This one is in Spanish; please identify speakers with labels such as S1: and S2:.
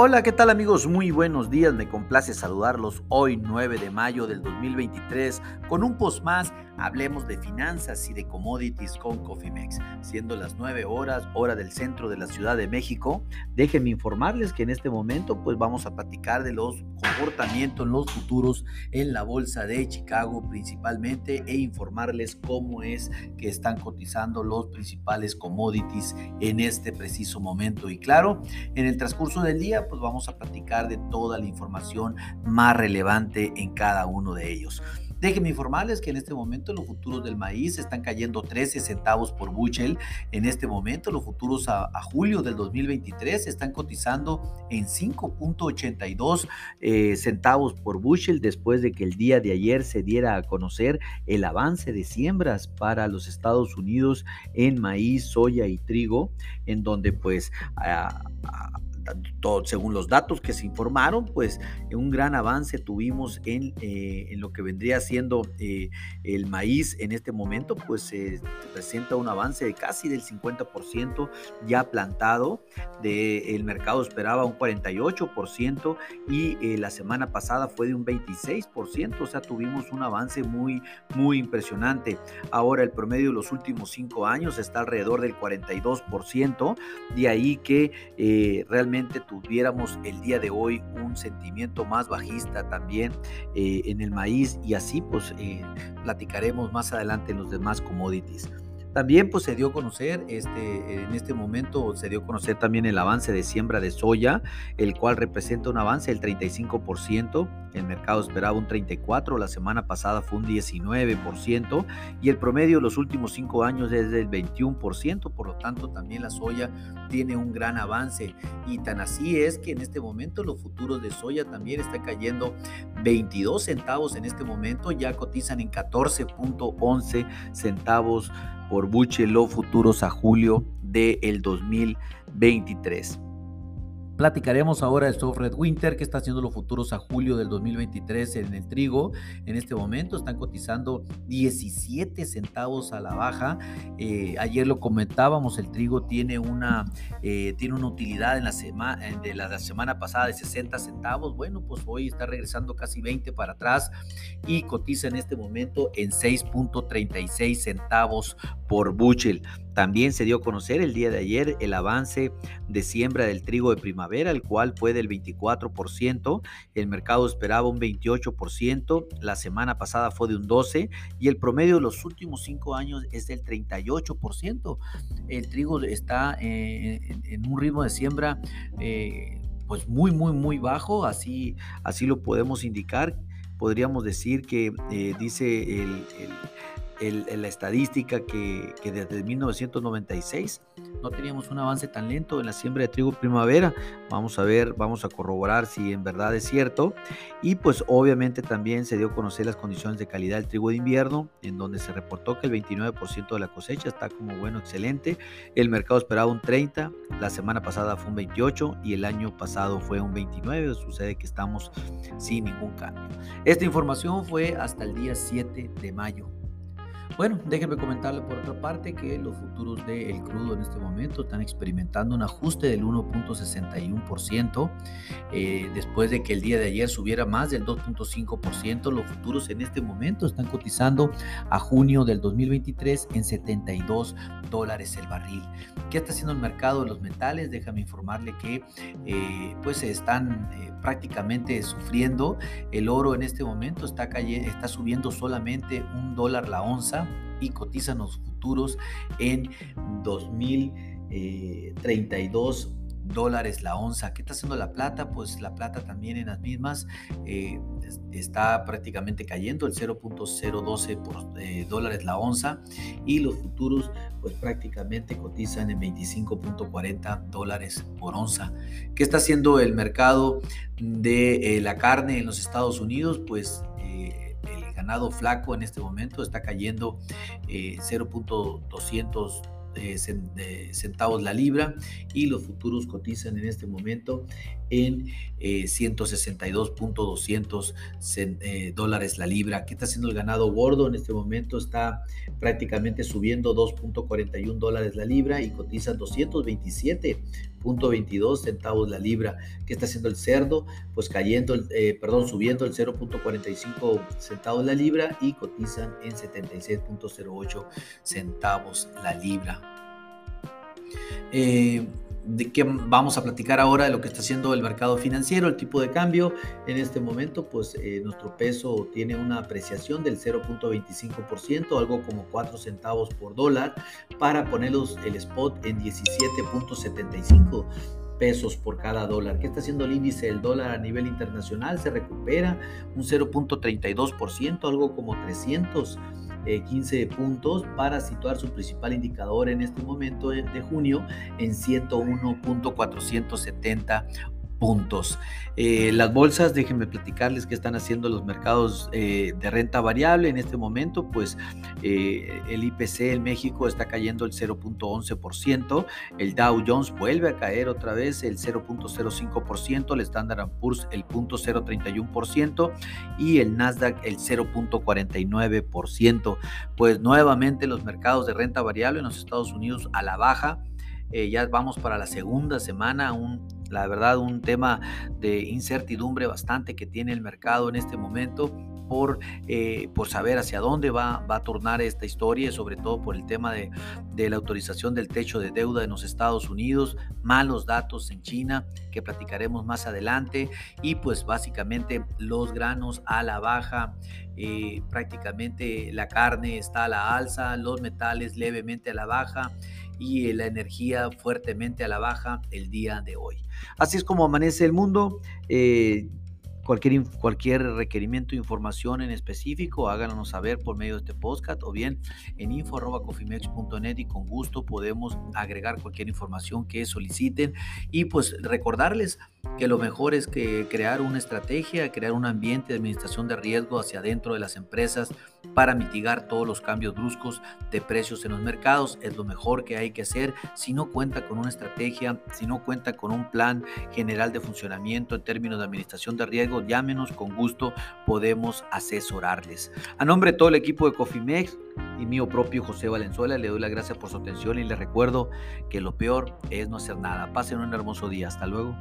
S1: Hola, ¿qué tal amigos? Muy buenos días, me complace saludarlos hoy 9 de mayo del 2023 con un post más, hablemos de finanzas y de commodities con Cofimex, siendo las 9 horas, hora del centro de la Ciudad de México. Déjenme informarles que en este momento pues vamos a platicar de los comportamientos en los futuros en la bolsa de Chicago principalmente e informarles cómo es que están cotizando los principales commodities en este preciso momento. Y claro, en el transcurso del día pues vamos a platicar de toda la información más relevante en cada uno de ellos. Déjenme informarles que en este momento los futuros del maíz están cayendo 13 centavos por bushel. En este momento los futuros a, julio del 2023 están cotizando en 5.82 eh, centavos por bushel después de que el día de ayer se diera a conocer el avance de siembras para los Estados Unidos en maíz, soya y trigo, en donde pues según los datos que se informaron, pues un gran avance tuvimos en, eh, en lo que vendría siendo eh, el maíz en este momento, pues se presenta un avance de casi del 50% ya plantado, de, el mercado esperaba un 48% y eh, la semana pasada fue de un 26%, o sea, tuvimos un avance muy, muy impresionante. Ahora el promedio de los últimos cinco años está alrededor del 42%, de ahí que realmente tuviéramos el día de hoy un sentimiento más bajista también eh, en el maíz y así pues eh, platicaremos más adelante en los demás commodities. También pues se dio a conocer, este, en este momento se dio a conocer también el avance de siembra de soya, el cual representa un avance del 35%, el mercado esperaba un 34%, la semana pasada fue un 19% y el promedio de los últimos cinco años es del 21%, por lo tanto también la soya tiene un gran avance. Y tan así es que en este momento los futuros de soya también están cayendo 22 centavos en este momento, ya cotizan en 14.11 centavos por Buche los futuros a julio del 2023. Platicaremos ahora de Red Winter, que está haciendo los futuros a julio del 2023 en el trigo. En este momento están cotizando 17 centavos a la baja. Eh, ayer lo comentábamos, el trigo tiene una, eh, tiene una utilidad en la semana, de la, semana pasada de 60 centavos. Bueno, pues hoy está regresando casi 20 para atrás y cotiza en este momento en 6.36 centavos por bushel. También se dio a conocer el día de ayer el avance de siembra del trigo de primavera, el cual fue del 24%, el mercado esperaba un 28%, la semana pasada fue de un 12% y el promedio de los últimos cinco años es del 38%. El trigo está eh, en, un ritmo de siembra eh, pues muy, muy, muy bajo, así, así lo podemos indicar. Podríamos decir que eh, dice el la estadística que, desde 1996 no teníamos un avance tan lento en la siembra de trigo primavera. Vamos a ver, vamos a corroborar si en verdad es cierto. Y pues obviamente también se dio a conocer las condiciones de calidad del trigo de invierno, en donde se reportó que el 29% de la cosecha está como bueno, excelente. El mercado esperaba un 30, la semana pasada fue un 28 y el año pasado fue un 29. Sucede que estamos sin ningún cambio. Esta información fue hasta el día 7 de mayo bueno, déjenme comentarle por otra parte que los futuros del crudo en este momento están experimentando un ajuste del 1.61%. Eh, después de que el día de ayer subiera más del 2.5%, los futuros en este momento están cotizando a junio del 2023 en 72 dólares el barril. ¿Qué está haciendo el mercado de los metales? Déjame informarle que eh, pues están eh, prácticamente sufriendo. El oro en este momento está subiendo solamente un dólar la onza y cotizan los futuros en 2032 dólares la onza. ¿Qué está haciendo la plata? Pues la plata también en las mismas eh, está prácticamente cayendo el 0.012 eh, dólares la onza y los futuros pues prácticamente cotizan en 25.40 dólares por onza. ¿Qué está haciendo el mercado de eh, la carne en los Estados Unidos? Pues ganado flaco en este momento está cayendo 0.200 centavos la libra y los futuros cotizan en este momento en 162.200 eh, eh, dólares la libra. ¿Qué está haciendo el ganado gordo? En este momento está prácticamente subiendo 2.41 dólares la libra y cotiza 227 0.22 centavos la libra. ¿Qué está haciendo el cerdo? Pues cayendo, eh, perdón, subiendo el 0.45 centavos la libra y cotizan en 76.08 centavos la libra. Eh, de qué vamos a platicar ahora de lo que está haciendo el mercado financiero, el tipo de cambio. En este momento, pues eh, nuestro peso tiene una apreciación del 0.25%, algo como 4 centavos por dólar, para ponerlos el spot en 17.75 pesos por cada dólar. ¿Qué está haciendo el índice del dólar a nivel internacional? Se recupera un 0.32%, algo como 300 15 puntos para situar su principal indicador en este momento de, junio en 101.470 puntos. Eh, las bolsas, déjenme platicarles qué están haciendo los mercados eh, de renta variable en este momento, pues eh, el IPC en México está cayendo el 0.11%, el Dow Jones vuelve a caer otra vez el 0.05%, el Standard Poor's el 0.031% y el Nasdaq el 0.49%. Pues nuevamente los mercados de renta variable en los Estados Unidos a la baja. ya vamos para la segunda semana, un la verdad, un tema de incertidumbre bastante que tiene el mercado en este momento por, eh, por saber hacia dónde va, va a tornar esta historia, sobre todo por el tema de, de, la autorización del techo de deuda en los Estados Unidos, malos datos en China, que platicaremos más adelante, y pues básicamente los granos a la baja, eh, prácticamente la carne está a la alza, los metales levemente a la baja y la energía fuertemente a la baja el día de hoy. Así es como amanece el mundo. Eh, cualquier, cualquier requerimiento, información en específico, háganos saber por medio de este podcast o bien en info.cofimex.net y con gusto podemos agregar cualquier información que soliciten y pues recordarles que lo mejor es que crear una estrategia, crear un ambiente de administración de riesgo hacia adentro de las empresas para mitigar todos los cambios bruscos de precios en los mercados. Es lo mejor que hay que hacer si no cuenta con una estrategia, si no cuenta con un plan general de funcionamiento en términos de administración de riesgo, llámenos con gusto, podemos asesorarles. A nombre de todo el equipo de Cofimex y mío propio José Valenzuela, le doy las gracias por su atención y les recuerdo que lo peor es no hacer nada. Pasen un hermoso día. Hasta luego.